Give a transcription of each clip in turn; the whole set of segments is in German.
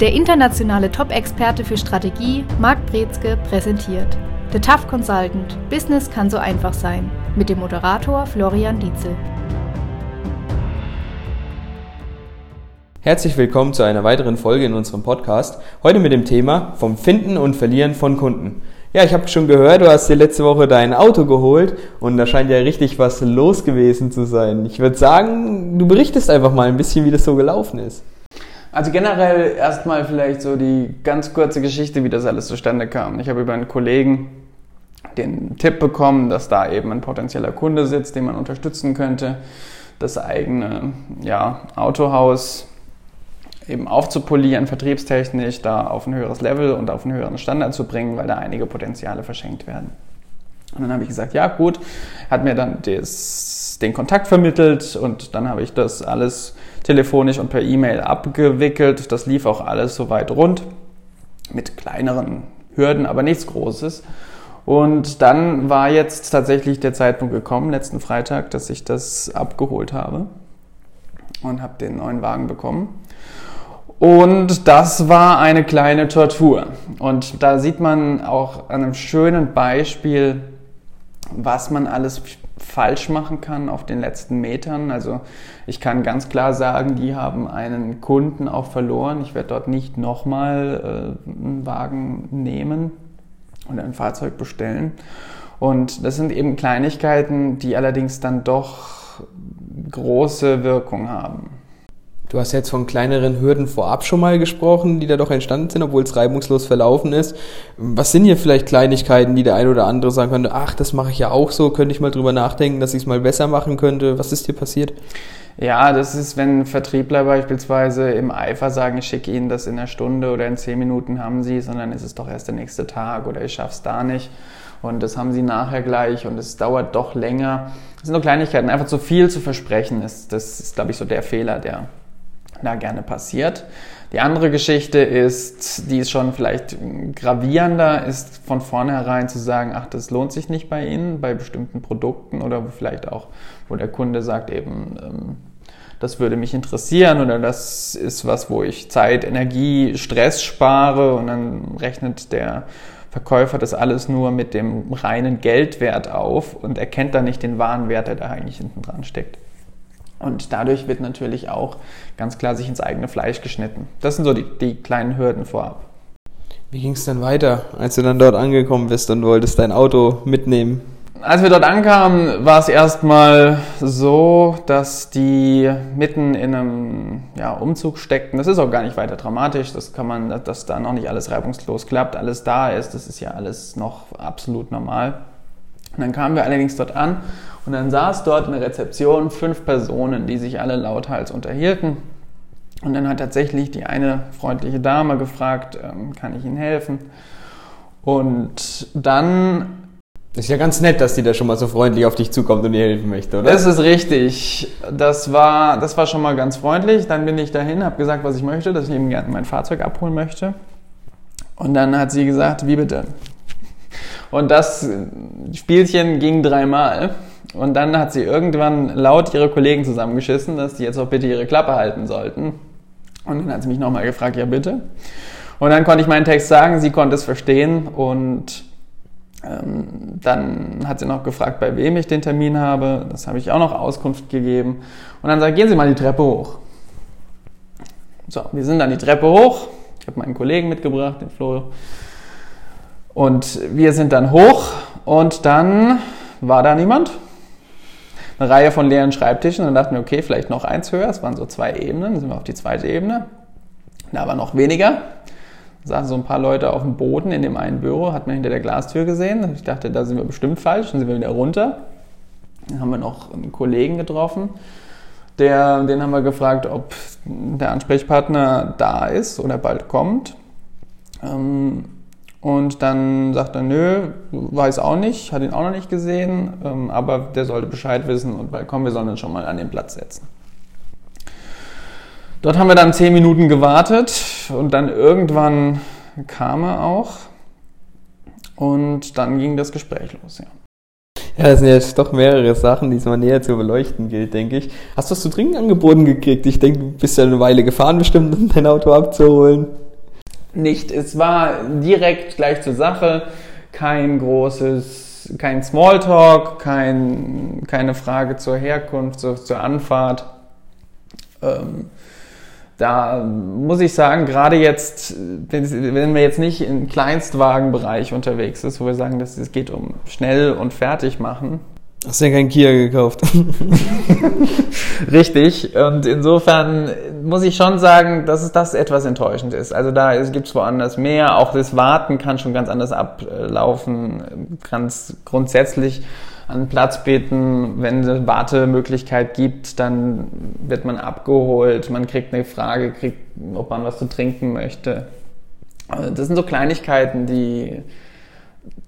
Der internationale Top-Experte für Strategie, Marc Brezke, präsentiert The Tough Consultant – Business kann so einfach sein mit dem Moderator Florian Dietzel. Herzlich willkommen zu einer weiteren Folge in unserem Podcast. Heute mit dem Thema vom Finden und Verlieren von Kunden. Ja, ich habe schon gehört, du hast dir letzte Woche dein Auto geholt und da scheint ja richtig was los gewesen zu sein. Ich würde sagen, du berichtest einfach mal ein bisschen, wie das so gelaufen ist. Also generell erstmal vielleicht so die ganz kurze Geschichte, wie das alles zustande kam. Ich habe über einen Kollegen den Tipp bekommen, dass da eben ein potenzieller Kunde sitzt, den man unterstützen könnte, das eigene ja, Autohaus eben aufzupolieren, vertriebstechnisch, da auf ein höheres Level und auf einen höheren Standard zu bringen, weil da einige Potenziale verschenkt werden. Und dann habe ich gesagt, ja gut, hat mir dann das, den Kontakt vermittelt und dann habe ich das alles telefonisch und per E-Mail abgewickelt. Das lief auch alles soweit rund mit kleineren Hürden, aber nichts Großes. Und dann war jetzt tatsächlich der Zeitpunkt gekommen, letzten Freitag, dass ich das abgeholt habe und habe den neuen Wagen bekommen. Und das war eine kleine Tortur. Und da sieht man auch an einem schönen Beispiel, was man alles falsch machen kann auf den letzten Metern. Also ich kann ganz klar sagen, die haben einen Kunden auch verloren. Ich werde dort nicht nochmal äh, einen Wagen nehmen oder ein Fahrzeug bestellen. Und das sind eben Kleinigkeiten, die allerdings dann doch große Wirkung haben. Du hast jetzt von kleineren Hürden vorab schon mal gesprochen, die da doch entstanden sind, obwohl es reibungslos verlaufen ist. Was sind hier vielleicht Kleinigkeiten, die der eine oder andere sagen könnte, ach, das mache ich ja auch so, könnte ich mal drüber nachdenken, dass ich es mal besser machen könnte? Was ist dir passiert? Ja, das ist, wenn Vertriebler beispielsweise im Eifer sagen, ich schicke Ihnen das in einer Stunde oder in zehn Minuten haben Sie es und dann ist es doch erst der nächste Tag oder ich schaffe es da nicht und das haben Sie nachher gleich und es dauert doch länger. Das sind nur Kleinigkeiten. Einfach zu viel zu versprechen ist, das ist, glaube ich, so der Fehler, der da gerne passiert. Die andere Geschichte ist, die ist schon vielleicht gravierender, ist von vornherein zu sagen, ach, das lohnt sich nicht bei Ihnen, bei bestimmten Produkten oder vielleicht auch, wo der Kunde sagt eben, ähm, das würde mich interessieren oder das ist was, wo ich Zeit, Energie, Stress spare und dann rechnet der Verkäufer das alles nur mit dem reinen Geldwert auf und erkennt dann nicht den wahren Wert, der da eigentlich hinten dran steckt. Und dadurch wird natürlich auch ganz klar sich ins eigene Fleisch geschnitten. Das sind so die, die kleinen Hürden vorab. Wie ging es denn weiter, als du dann dort angekommen bist und wolltest dein Auto mitnehmen? Als wir dort ankamen, war es erstmal so, dass die mitten in einem ja, Umzug steckten. Das ist auch gar nicht weiter dramatisch. Das kann man, dass da noch nicht alles reibungslos klappt, alles da ist. Das ist ja alles noch absolut normal. Und dann kamen wir allerdings dort an und dann saß dort in der Rezeption fünf Personen, die sich alle lauthals unterhielten. Und dann hat tatsächlich die eine freundliche Dame gefragt, ähm, kann ich Ihnen helfen? Und dann das ist ja ganz nett, dass die da schon mal so freundlich auf dich zukommt und dir helfen möchte, oder? Das ist richtig. Das war, das war schon mal ganz freundlich. Dann bin ich dahin, habe gesagt, was ich möchte, dass ich eben gerne mein Fahrzeug abholen möchte. Und dann hat sie gesagt, wie bitte? Und das Spielchen ging dreimal. Und dann hat sie irgendwann laut ihre Kollegen zusammengeschissen, dass die jetzt auch bitte ihre Klappe halten sollten. Und dann hat sie mich nochmal gefragt, ja bitte. Und dann konnte ich meinen Text sagen, sie konnte es verstehen und ähm, dann hat sie noch gefragt, bei wem ich den Termin habe. Das habe ich auch noch Auskunft gegeben. Und dann sagt, gehen Sie mal die Treppe hoch. So, wir sind dann die Treppe hoch. Ich habe meinen Kollegen mitgebracht, den Flo. Und wir sind dann hoch und dann war da niemand. Eine Reihe von leeren Schreibtischen. Dann dachten wir, okay, vielleicht noch eins höher. Es waren so zwei Ebenen. Dann sind wir auf die zweite Ebene. Da war noch weniger. Da saßen so ein paar Leute auf dem Boden in dem einen Büro, hat man hinter der Glastür gesehen. Ich dachte, da sind wir bestimmt falsch. Dann sind wir wieder runter. Dann haben wir noch einen Kollegen getroffen. Der, den haben wir gefragt, ob der Ansprechpartner da ist oder bald kommt. Ähm, und dann sagt er, nö, weiß auch nicht, hat ihn auch noch nicht gesehen, ähm, aber der sollte Bescheid wissen und bald kommen, wir sollen uns schon mal an den Platz setzen. Dort haben wir dann zehn Minuten gewartet und dann irgendwann kam er auch und dann ging das Gespräch los, ja. Ja, das sind jetzt doch mehrere Sachen, die es mal näher zu beleuchten gilt, denke ich. Hast du was zu trinken angeboten gekriegt? Ich denke, du bist ja eine Weile gefahren, bestimmt, um dein Auto abzuholen. Nicht. Es war direkt gleich zur Sache, kein großes, kein Smalltalk, kein, keine Frage zur Herkunft, zur, zur Anfahrt. Ähm, da muss ich sagen, gerade jetzt, wenn wir jetzt nicht im Kleinstwagenbereich unterwegs ist, wo wir sagen, dass es geht um schnell und fertig machen. Hast du ja kein Kia gekauft? Richtig. Und insofern muss ich schon sagen, dass es das etwas enttäuschend ist. Also da gibt es woanders mehr. Auch das Warten kann schon ganz anders ablaufen. Ganz grundsätzlich an Platz beten. Wenn es eine Wartemöglichkeit gibt, dann wird man abgeholt. Man kriegt eine Frage, kriegt, ob man was zu trinken möchte. Das sind so Kleinigkeiten, die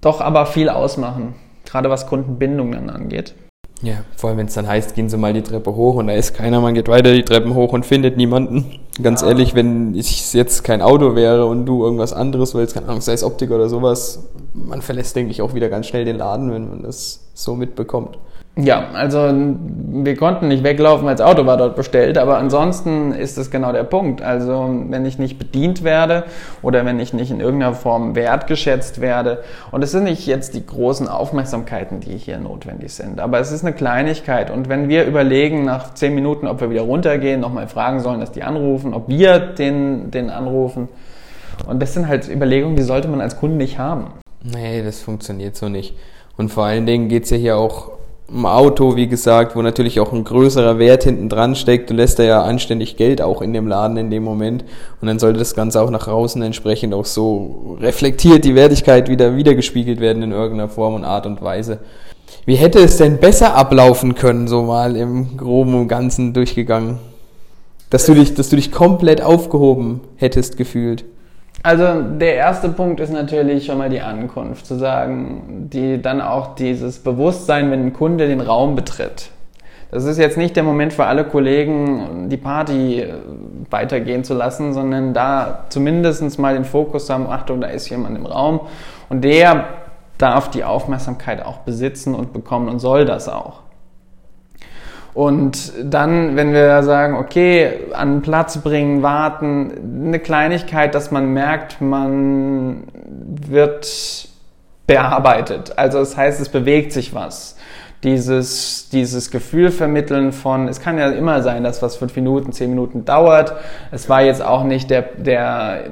doch aber viel ausmachen. Gerade was Kundenbindung dann angeht. Ja, vor allem wenn es dann heißt, gehen Sie mal die Treppe hoch und da ist keiner, man geht weiter die Treppen hoch und findet niemanden. Ganz ja. ehrlich, wenn ich jetzt kein Auto wäre und du irgendwas anderes willst, keine Ahnung, sei es Optik oder sowas, man verlässt, denke ich, auch wieder ganz schnell den Laden, wenn man das so mitbekommt. Ja, also wir konnten nicht weglaufen, das Auto war dort bestellt, aber ansonsten ist das genau der Punkt. Also wenn ich nicht bedient werde oder wenn ich nicht in irgendeiner Form wertgeschätzt werde, und es sind nicht jetzt die großen Aufmerksamkeiten, die hier notwendig sind, aber es ist eine Kleinigkeit. Und wenn wir überlegen nach zehn Minuten, ob wir wieder runtergehen, nochmal fragen sollen, dass die anrufen, ob wir den, den anrufen, und das sind halt Überlegungen, die sollte man als Kunde nicht haben. Nee, das funktioniert so nicht. Und vor allen Dingen geht es ja hier auch um Auto, wie gesagt, wo natürlich auch ein größerer Wert hinten dran steckt. Du lässt da ja anständig Geld auch in dem Laden in dem Moment. Und dann sollte das Ganze auch nach außen entsprechend auch so reflektiert die Wertigkeit wieder wiedergespiegelt werden in irgendeiner Form und Art und Weise. Wie hätte es denn besser ablaufen können, so mal im Groben und Ganzen durchgegangen? Dass du dich, dass du dich komplett aufgehoben hättest gefühlt. Also der erste Punkt ist natürlich schon mal die Ankunft, zu sagen, die dann auch dieses Bewusstsein, wenn ein Kunde den Raum betritt. Das ist jetzt nicht der Moment für alle Kollegen, die Party äh, weitergehen zu lassen, sondern da zumindest mal den Fokus haben, Achtung, da ist jemand im Raum und der darf die Aufmerksamkeit auch besitzen und bekommen und soll das auch. Und dann, wenn wir sagen, okay, an Platz bringen, warten, eine Kleinigkeit, dass man merkt, man wird bearbeitet. Also das heißt, es bewegt sich was. Dieses, dieses Gefühl vermitteln von, es kann ja immer sein, dass was fünf Minuten, zehn Minuten dauert. Es war jetzt auch nicht der, der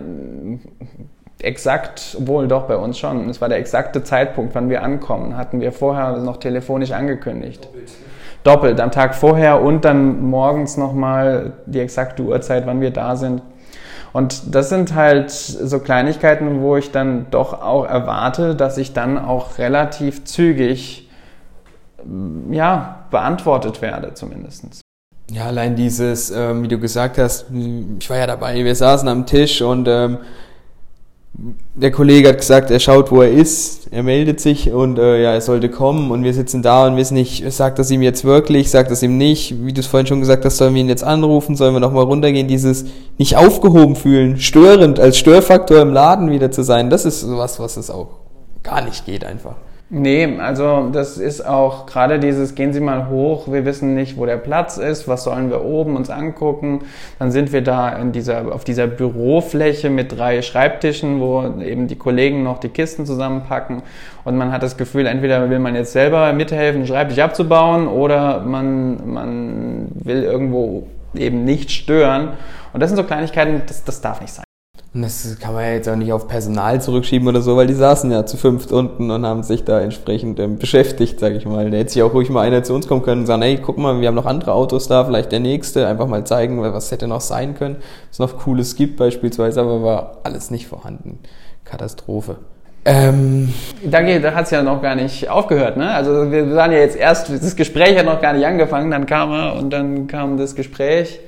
exakt, wohl doch bei uns schon, es war der exakte Zeitpunkt, wann wir ankommen, hatten wir vorher noch telefonisch angekündigt. Doppelt am Tag vorher und dann morgens nochmal die exakte Uhrzeit, wann wir da sind. Und das sind halt so Kleinigkeiten, wo ich dann doch auch erwarte, dass ich dann auch relativ zügig ja, beantwortet werde zumindest. Ja, allein dieses, ähm, wie du gesagt hast, ich war ja dabei, wir saßen am Tisch und ähm, der Kollege hat gesagt, er schaut, wo er ist, er meldet sich und äh, ja, er sollte kommen und wir sitzen da und wissen nicht, sagt das ihm jetzt wirklich, sagt das ihm nicht, wie du es vorhin schon gesagt hast, sollen wir ihn jetzt anrufen, sollen wir nochmal runtergehen, dieses nicht aufgehoben fühlen, störend, als Störfaktor im Laden wieder zu sein, das ist sowas, was es auch gar nicht geht einfach. Nee, also das ist auch gerade dieses, gehen Sie mal hoch, wir wissen nicht, wo der Platz ist, was sollen wir oben uns angucken. Dann sind wir da in dieser, auf dieser Bürofläche mit drei Schreibtischen, wo eben die Kollegen noch die Kisten zusammenpacken. Und man hat das Gefühl, entweder will man jetzt selber mithelfen, den Schreibtisch abzubauen, oder man, man will irgendwo eben nicht stören. Und das sind so Kleinigkeiten, das, das darf nicht sein. Und das kann man ja jetzt auch nicht auf Personal zurückschieben oder so, weil die saßen ja zu fünft unten und haben sich da entsprechend ähm, beschäftigt, sage ich mal. Da hätte sich auch ruhig mal einer zu uns kommen können und sagen, hey, guck mal, wir haben noch andere Autos da, vielleicht der nächste, einfach mal zeigen, was hätte noch sein können, was noch Cooles gibt beispielsweise, aber war alles nicht vorhanden. Katastrophe. Ähm, da, da hat es ja noch gar nicht aufgehört, ne? Also wir waren ja jetzt erst, das Gespräch hat noch gar nicht angefangen, dann kam er und dann kam das Gespräch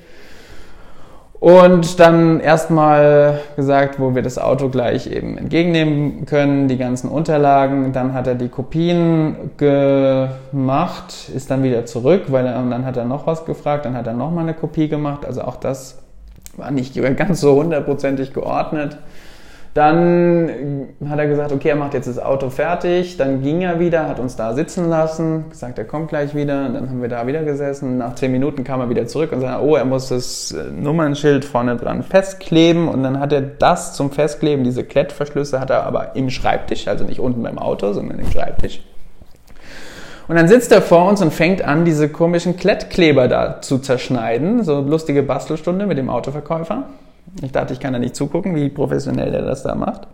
und dann erstmal gesagt, wo wir das Auto gleich eben entgegennehmen können, die ganzen Unterlagen. Dann hat er die Kopien gemacht, ist dann wieder zurück, weil er, dann hat er noch was gefragt, dann hat er nochmal eine Kopie gemacht. Also auch das war nicht ganz so hundertprozentig geordnet. Dann hat er gesagt, okay, er macht jetzt das Auto fertig. Dann ging er wieder, hat uns da sitzen lassen, gesagt, er kommt gleich wieder. Und dann haben wir da wieder gesessen. Nach zehn Minuten kam er wieder zurück und sagte, oh, er muss das äh, Nummernschild vorne dran festkleben. Und dann hat er das zum Festkleben, diese Klettverschlüsse, hat er aber im Schreibtisch, also nicht unten beim Auto, sondern im Schreibtisch. Und dann sitzt er vor uns und fängt an, diese komischen Klettkleber da zu zerschneiden. So lustige Bastelstunde mit dem Autoverkäufer. Ich dachte, ich kann da nicht zugucken, wie professionell er das da macht.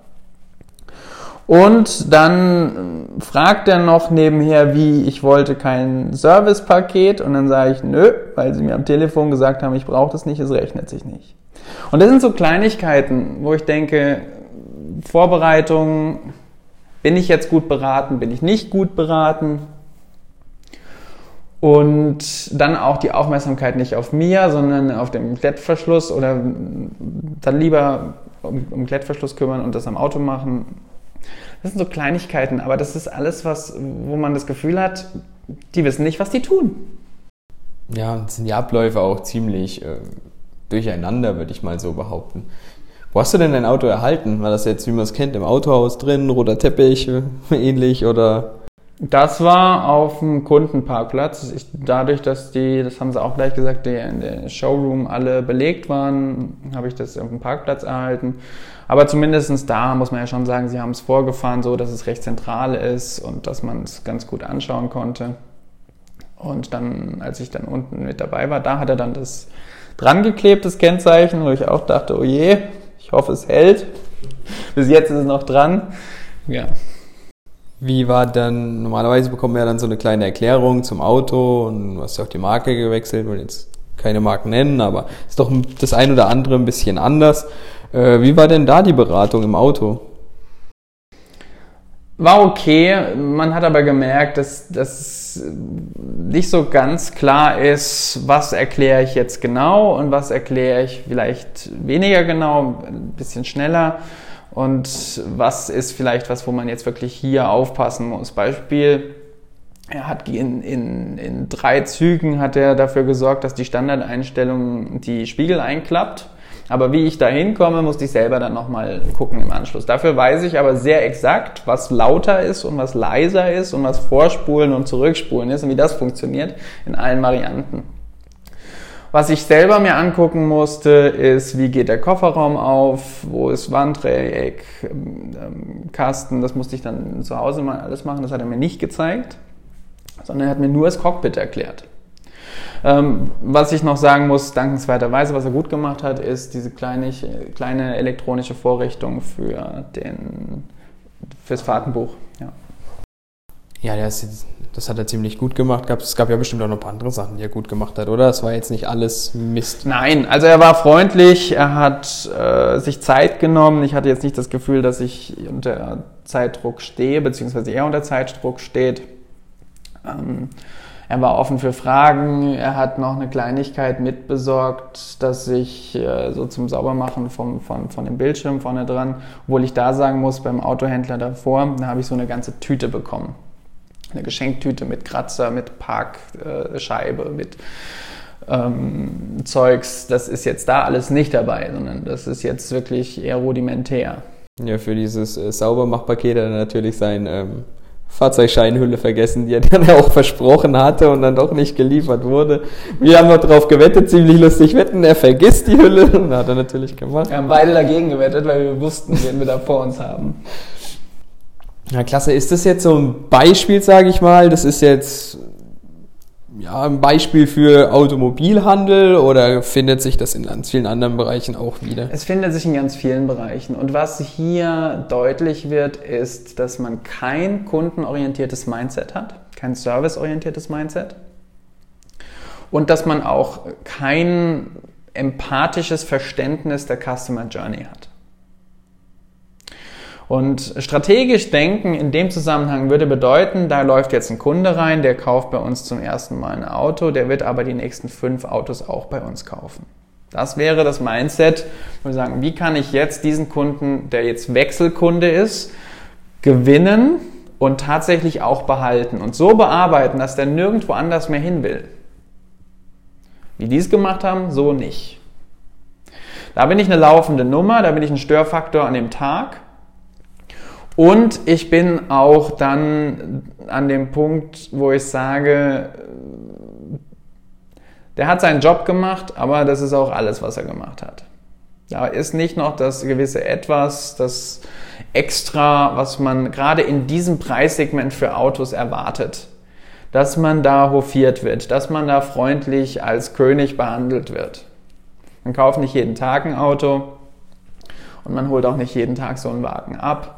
Und dann fragt er noch nebenher, wie ich wollte kein Servicepaket. Und dann sage ich, nö, weil sie mir am Telefon gesagt haben, ich brauche das nicht, es rechnet sich nicht. Und das sind so Kleinigkeiten, wo ich denke, Vorbereitung, bin ich jetzt gut beraten, bin ich nicht gut beraten? Und dann auch die Aufmerksamkeit nicht auf mir, sondern auf dem Klettverschluss oder dann lieber um, um Klettverschluss kümmern und das am Auto machen. Das sind so Kleinigkeiten, aber das ist alles, was, wo man das Gefühl hat, die wissen nicht, was die tun. Ja, sind die Abläufe auch ziemlich äh, durcheinander, würde ich mal so behaupten. Wo hast du denn dein Auto erhalten? War das jetzt, wie man es kennt, im Autohaus drin, roter Teppich, äh, ähnlich oder? Das war auf dem Kundenparkplatz. Ich, dadurch, dass die, das haben sie auch gleich gesagt, die in der Showroom alle belegt waren, habe ich das auf dem Parkplatz erhalten. Aber zumindestens da muss man ja schon sagen, sie haben es vorgefahren, so dass es recht zentral ist und dass man es ganz gut anschauen konnte. Und dann, als ich dann unten mit dabei war, da hat er dann das dran geklebt, das Kennzeichen, wo ich auch dachte, oh je, ich hoffe, es hält. Bis jetzt ist es noch dran. Ja, wie war dann, normalerweise bekommt man ja dann so eine kleine Erklärung zum Auto und hast ja auch die Marke gewechselt, will jetzt keine Marken nennen, aber ist doch das ein oder andere ein bisschen anders. Äh, wie war denn da die Beratung im Auto? War okay, man hat aber gemerkt, dass das nicht so ganz klar ist, was erkläre ich jetzt genau und was erkläre ich vielleicht weniger genau, ein bisschen schneller und was ist vielleicht was, wo man jetzt wirklich hier aufpassen muss. Beispiel, er hat in, in, in drei Zügen hat er dafür gesorgt, dass die Standardeinstellung die Spiegel einklappt. Aber wie ich da hinkomme, musste ich selber dann nochmal gucken im Anschluss. Dafür weiß ich aber sehr exakt, was lauter ist und was leiser ist und was Vorspulen und Zurückspulen ist und wie das funktioniert in allen Varianten. Was ich selber mir angucken musste, ist, wie geht der Kofferraum auf, wo ist Wanddreieck, ähm, Kasten, das musste ich dann zu Hause mal alles machen, das hat er mir nicht gezeigt, sondern er hat mir nur das Cockpit erklärt. Ähm, was ich noch sagen muss, dankenswerterweise, was er gut gemacht hat, ist diese kleine, kleine elektronische Vorrichtung für den, fürs Fahrtenbuch. Ja, ja der ist das hat er ziemlich gut gemacht. Es gab ja bestimmt auch noch ein paar andere Sachen, die er gut gemacht hat, oder? Es war jetzt nicht alles Mist. Nein, also er war freundlich, er hat äh, sich Zeit genommen. Ich hatte jetzt nicht das Gefühl, dass ich unter Zeitdruck stehe, beziehungsweise er unter Zeitdruck steht. Ähm, er war offen für Fragen. Er hat noch eine Kleinigkeit mitbesorgt, dass ich äh, so zum Saubermachen vom, von, von dem Bildschirm vorne dran, obwohl ich da sagen muss, beim Autohändler davor, da habe ich so eine ganze Tüte bekommen eine Geschenktüte mit Kratzer, mit Parkscheibe, mit ähm, Zeugs. Das ist jetzt da alles nicht dabei, sondern das ist jetzt wirklich eher rudimentär. Ja, für dieses äh, Saubermachpaket hat er natürlich sein ähm, Fahrzeugscheinhülle vergessen, die er dann auch versprochen hatte und dann doch nicht geliefert wurde. Wir haben noch darauf gewettet, ziemlich lustig wetten, er vergisst die Hülle und hat er natürlich gemacht. Wir haben beide dagegen gewettet, weil wir wussten, wen wir da vor uns haben. Ja, klasse. Ist das jetzt so ein Beispiel, sage ich mal? Das ist jetzt ja, ein Beispiel für Automobilhandel oder findet sich das in ganz vielen anderen Bereichen auch wieder? Es findet sich in ganz vielen Bereichen. Und was hier deutlich wird, ist, dass man kein kundenorientiertes Mindset hat, kein serviceorientiertes Mindset. Und dass man auch kein empathisches Verständnis der Customer Journey hat. Und strategisch denken in dem Zusammenhang würde bedeuten, da läuft jetzt ein Kunde rein, der kauft bei uns zum ersten Mal ein Auto, der wird aber die nächsten fünf Autos auch bei uns kaufen. Das wäre das Mindset, wo wir sagen, wie kann ich jetzt diesen Kunden, der jetzt Wechselkunde ist, gewinnen und tatsächlich auch behalten und so bearbeiten, dass der nirgendwo anders mehr hin will. Wie die es gemacht haben, so nicht. Da bin ich eine laufende Nummer, da bin ich ein Störfaktor an dem Tag. Und ich bin auch dann an dem Punkt, wo ich sage, der hat seinen Job gemacht, aber das ist auch alles, was er gemacht hat. Da ist nicht noch das gewisse Etwas, das Extra, was man gerade in diesem Preissegment für Autos erwartet. Dass man da hofiert wird, dass man da freundlich als König behandelt wird. Man kauft nicht jeden Tag ein Auto und man holt auch nicht jeden Tag so einen Wagen ab.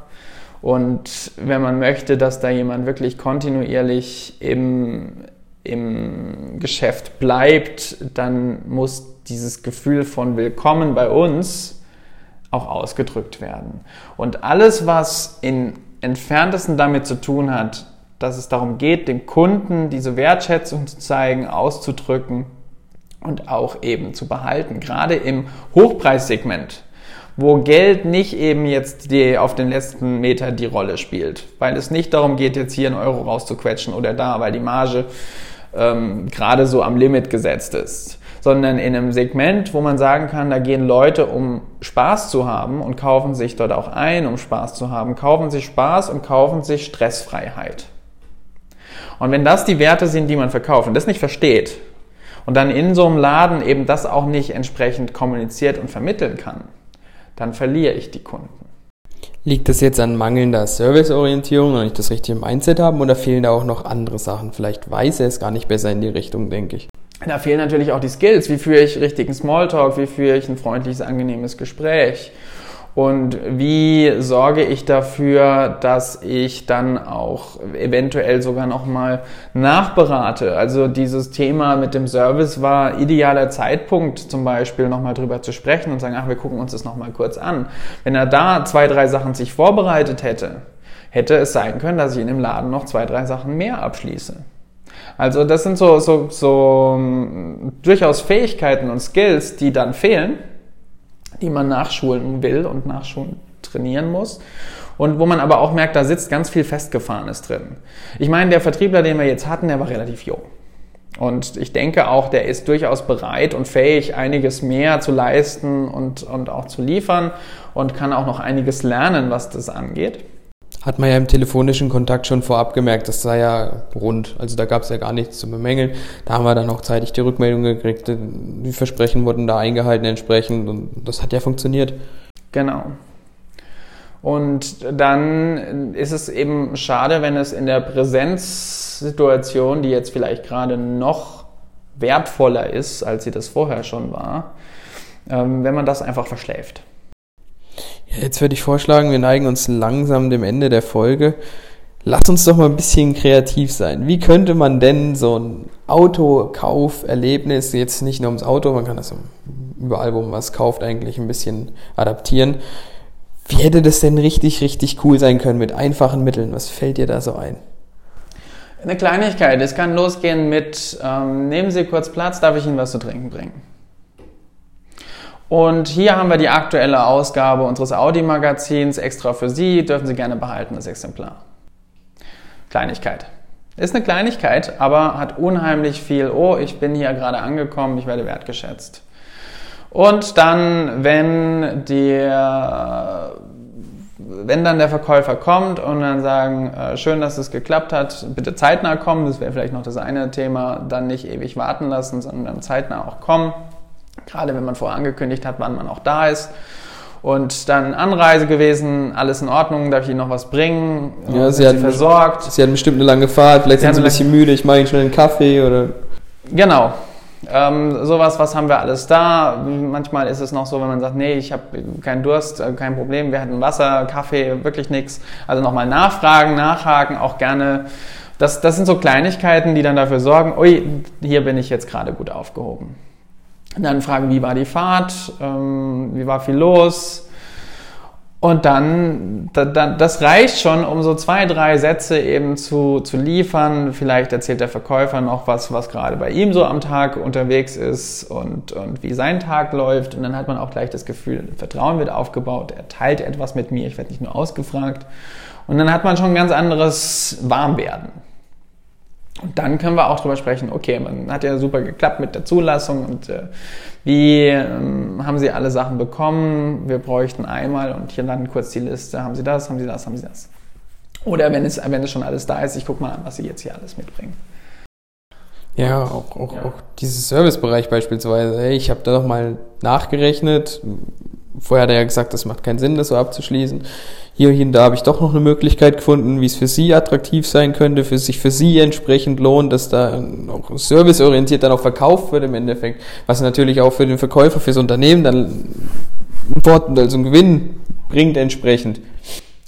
Und wenn man möchte, dass da jemand wirklich kontinuierlich im, im Geschäft bleibt, dann muss dieses Gefühl von Willkommen bei uns auch ausgedrückt werden. Und alles, was in entferntesten damit zu tun hat, dass es darum geht, dem Kunden diese Wertschätzung zu zeigen, auszudrücken und auch eben zu behalten, gerade im Hochpreissegment wo Geld nicht eben jetzt die, auf den letzten Meter die Rolle spielt, weil es nicht darum geht, jetzt hier einen Euro rauszuquetschen oder da, weil die Marge ähm, gerade so am Limit gesetzt ist, sondern in einem Segment, wo man sagen kann, da gehen Leute, um Spaß zu haben und kaufen sich dort auch ein, um Spaß zu haben, kaufen sich Spaß und kaufen sich Stressfreiheit. Und wenn das die Werte sind, die man verkauft und das nicht versteht und dann in so einem Laden eben das auch nicht entsprechend kommuniziert und vermitteln kann, dann verliere ich die Kunden. Liegt das jetzt an mangelnder Serviceorientierung und nicht das richtige Mindset haben oder fehlen da auch noch andere Sachen? Vielleicht weiß er es gar nicht besser in die Richtung, denke ich. Da fehlen natürlich auch die Skills. Wie führe ich richtigen Smalltalk? Wie führe ich ein freundliches, angenehmes Gespräch? Und wie sorge ich dafür, dass ich dann auch eventuell sogar nochmal nachberate? Also dieses Thema mit dem Service war idealer Zeitpunkt zum Beispiel nochmal drüber zu sprechen und sagen, ach, wir gucken uns das nochmal kurz an. Wenn er da zwei, drei Sachen sich vorbereitet hätte, hätte es sein können, dass ich in dem Laden noch zwei, drei Sachen mehr abschließe. Also das sind so, so, so hm, durchaus Fähigkeiten und Skills, die dann fehlen die man nachschulen will und nachschulen trainieren muss. Und wo man aber auch merkt, da sitzt ganz viel Festgefahrenes drin. Ich meine, der Vertriebler, den wir jetzt hatten, der war relativ jung. Und ich denke auch, der ist durchaus bereit und fähig, einiges mehr zu leisten und, und auch zu liefern und kann auch noch einiges lernen, was das angeht. Hat man ja im telefonischen Kontakt schon vorab gemerkt, das sei ja rund. Also da gab es ja gar nichts zu bemängeln. Da haben wir dann auch zeitig die Rückmeldung gekriegt. Die Versprechen wurden da eingehalten entsprechend und das hat ja funktioniert. Genau. Und dann ist es eben schade, wenn es in der Präsenzsituation, die jetzt vielleicht gerade noch wertvoller ist, als sie das vorher schon war, ähm, wenn man das einfach verschläft. Jetzt würde ich vorschlagen, wir neigen uns langsam dem Ende der Folge. Lass uns doch mal ein bisschen kreativ sein. Wie könnte man denn so ein Autokauferlebnis, jetzt nicht nur ums Auto, man kann das überall, wo man was kauft, eigentlich ein bisschen adaptieren. Wie hätte das denn richtig, richtig cool sein können mit einfachen Mitteln? Was fällt dir da so ein? Eine Kleinigkeit. Es kann losgehen mit, ähm, nehmen Sie kurz Platz, darf ich Ihnen was zu trinken bringen? Und hier haben wir die aktuelle Ausgabe unseres Audi-Magazins extra für Sie. Dürfen Sie gerne behalten, das Exemplar. Kleinigkeit. Ist eine Kleinigkeit, aber hat unheimlich viel, oh, ich bin hier gerade angekommen, ich werde wertgeschätzt. Und dann, wenn der, wenn dann der Verkäufer kommt und dann sagen, äh, schön, dass es geklappt hat, bitte zeitnah kommen, das wäre vielleicht noch das eine Thema, dann nicht ewig warten lassen, sondern zeitnah auch kommen. Gerade wenn man vorher angekündigt hat, wann man auch da ist. Und dann Anreise gewesen, alles in Ordnung, darf ich Ihnen noch was bringen? Ja, sie, hat sie versorgt. Sie hatten bestimmt eine lange Fahrt, vielleicht sie sind Sie ein bisschen müde, ich mache Ihnen schnell einen Kaffee oder. Genau. Ähm, sowas, was haben wir alles da? Manchmal ist es noch so, wenn man sagt, nee, ich habe keinen Durst, äh, kein Problem, wir hatten Wasser, Kaffee, wirklich nichts. Also nochmal nachfragen, nachhaken, auch gerne. Das, das sind so Kleinigkeiten, die dann dafür sorgen, ui, hier bin ich jetzt gerade gut aufgehoben. Dann fragen, wie war die Fahrt, ähm, wie war viel los. Und dann, da, da, das reicht schon, um so zwei, drei Sätze eben zu, zu liefern. Vielleicht erzählt der Verkäufer noch was, was gerade bei ihm so am Tag unterwegs ist und, und wie sein Tag läuft. Und dann hat man auch gleich das Gefühl, Vertrauen wird aufgebaut, er teilt etwas mit mir, ich werde nicht nur ausgefragt. Und dann hat man schon ein ganz anderes Warmwerden. Und dann können wir auch drüber sprechen, okay, man hat ja super geklappt mit der Zulassung und äh, wie ähm, haben Sie alle Sachen bekommen? Wir bräuchten einmal und hier dann kurz die Liste, haben Sie das, haben Sie das, haben Sie das. Oder wenn es, wenn es schon alles da ist, ich gucke mal an, was Sie jetzt hier alles mitbringen. Ja, auch, auch, ja. auch dieses Servicebereich beispielsweise. Ich habe da noch mal nachgerechnet. Vorher hat er ja gesagt, das macht keinen Sinn, das so abzuschließen. Hier, hier und da habe ich doch noch eine Möglichkeit gefunden, wie es für Sie attraktiv sein könnte, für sich für Sie entsprechend lohnt, dass da auch serviceorientiert dann auch verkauft wird im Endeffekt, was natürlich auch für den Verkäufer, fürs Unternehmen dann ein Vorteil, also einen Gewinn bringt entsprechend.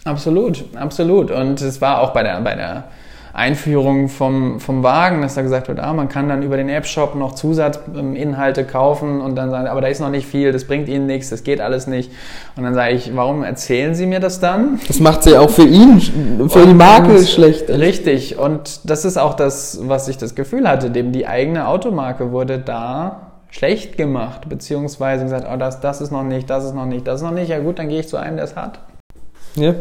Absolut, absolut. Und es war auch bei der, bei der Einführung vom, vom Wagen, dass da gesagt wird, ah, man kann dann über den App-Shop noch Zusatzinhalte kaufen und dann sagen, aber da ist noch nicht viel, das bringt Ihnen nichts, das geht alles nicht. Und dann sage ich, warum erzählen Sie mir das dann? Das macht sie auch für ihn, für und, die Marke und, schlecht. Richtig. Und das ist auch das, was ich das Gefühl hatte, dem die eigene Automarke wurde da schlecht gemacht, beziehungsweise gesagt, oh, das, das ist noch nicht, das ist noch nicht, das ist noch nicht. Ja gut, dann gehe ich zu einem, der es hat. Ja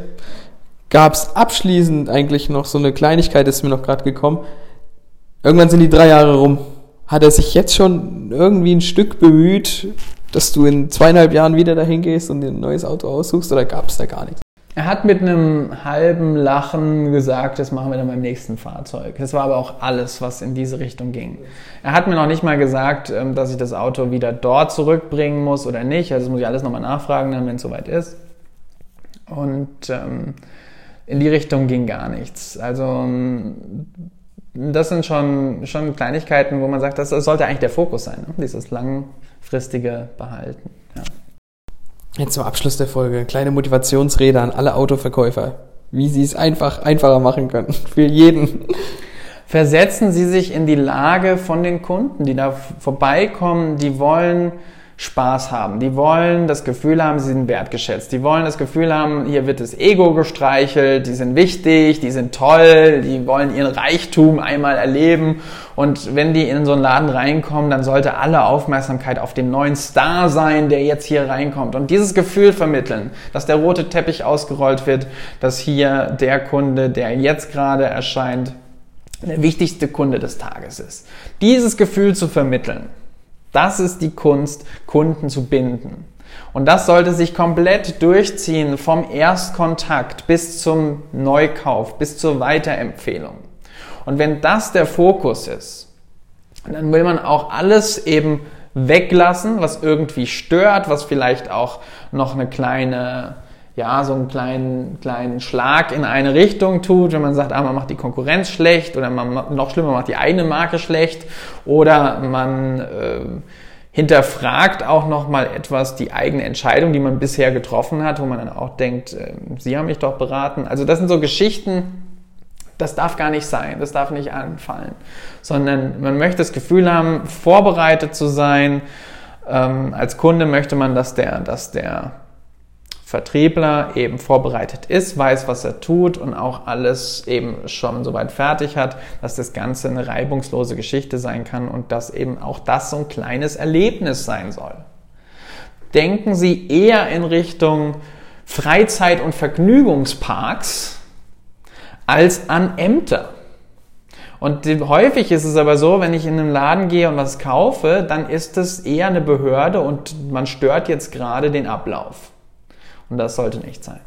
gab es abschließend eigentlich noch so eine Kleinigkeit, ist mir noch gerade gekommen. Irgendwann sind die drei Jahre rum. Hat er sich jetzt schon irgendwie ein Stück bemüht, dass du in zweieinhalb Jahren wieder dahin gehst und dir ein neues Auto aussuchst oder gab es da gar nichts? Er hat mit einem halben Lachen gesagt, das machen wir dann beim nächsten Fahrzeug. Das war aber auch alles, was in diese Richtung ging. Er hat mir noch nicht mal gesagt, ähm, dass ich das Auto wieder dort zurückbringen muss oder nicht. Also das muss ich alles nochmal nachfragen, wenn es soweit ist. Und ähm, in die Richtung ging gar nichts. Also ähm, das sind schon, schon Kleinigkeiten, wo man sagt, das sollte eigentlich der Fokus sein, ne? dieses langfristige Behalten. Ja. Jetzt zum Abschluss der Folge, kleine Motivationsrede an alle Autoverkäufer, wie sie es einfach einfacher machen können, für jeden. Versetzen Sie sich in die Lage von den Kunden, die da vorbeikommen, die wollen Spaß haben. Die wollen das Gefühl haben, sie sind wertgeschätzt. Die wollen das Gefühl haben, hier wird das Ego gestreichelt, die sind wichtig, die sind toll, die wollen ihren Reichtum einmal erleben. Und wenn die in so einen Laden reinkommen, dann sollte alle Aufmerksamkeit auf den neuen Star sein, der jetzt hier reinkommt. Und dieses Gefühl vermitteln, dass der rote Teppich ausgerollt wird, dass hier der Kunde, der jetzt gerade erscheint, der wichtigste Kunde des Tages ist. Dieses Gefühl zu vermitteln das ist die Kunst, Kunden zu binden. Und das sollte sich komplett durchziehen vom Erstkontakt bis zum Neukauf, bis zur Weiterempfehlung. Und wenn das der Fokus ist, dann will man auch alles eben weglassen, was irgendwie stört, was vielleicht auch noch eine kleine ja, so einen kleinen, kleinen Schlag in eine Richtung tut, wenn man sagt, ah, man macht die Konkurrenz schlecht oder man noch schlimmer macht die eigene Marke schlecht oder man äh, hinterfragt auch nochmal etwas die eigene Entscheidung, die man bisher getroffen hat, wo man dann auch denkt, äh, Sie haben mich doch beraten. Also das sind so Geschichten, das darf gar nicht sein, das darf nicht anfallen, sondern man möchte das Gefühl haben, vorbereitet zu sein. Ähm, als Kunde möchte man, dass der, dass der Vertriebler eben vorbereitet ist, weiß, was er tut und auch alles eben schon soweit fertig hat, dass das Ganze eine reibungslose Geschichte sein kann und dass eben auch das so ein kleines Erlebnis sein soll. Denken Sie eher in Richtung Freizeit- und Vergnügungsparks als an Ämter. Und häufig ist es aber so, wenn ich in einen Laden gehe und was kaufe, dann ist es eher eine Behörde und man stört jetzt gerade den Ablauf. Und das sollte nicht sein.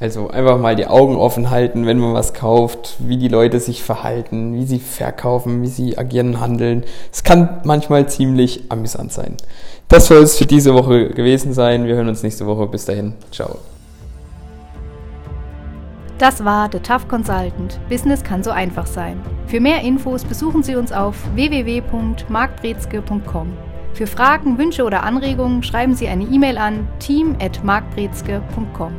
Also einfach mal die Augen offen halten, wenn man was kauft, wie die Leute sich verhalten, wie sie verkaufen, wie sie agieren, handeln. Es kann manchmal ziemlich amüsant sein. Das soll es für diese Woche gewesen sein. Wir hören uns nächste Woche. Bis dahin. Ciao. Das war The Tough Consultant. Business kann so einfach sein. Für mehr Infos besuchen Sie uns auf www.markbrezke.com. Für Fragen, Wünsche oder Anregungen schreiben Sie eine E-Mail an team@markbrezke.com.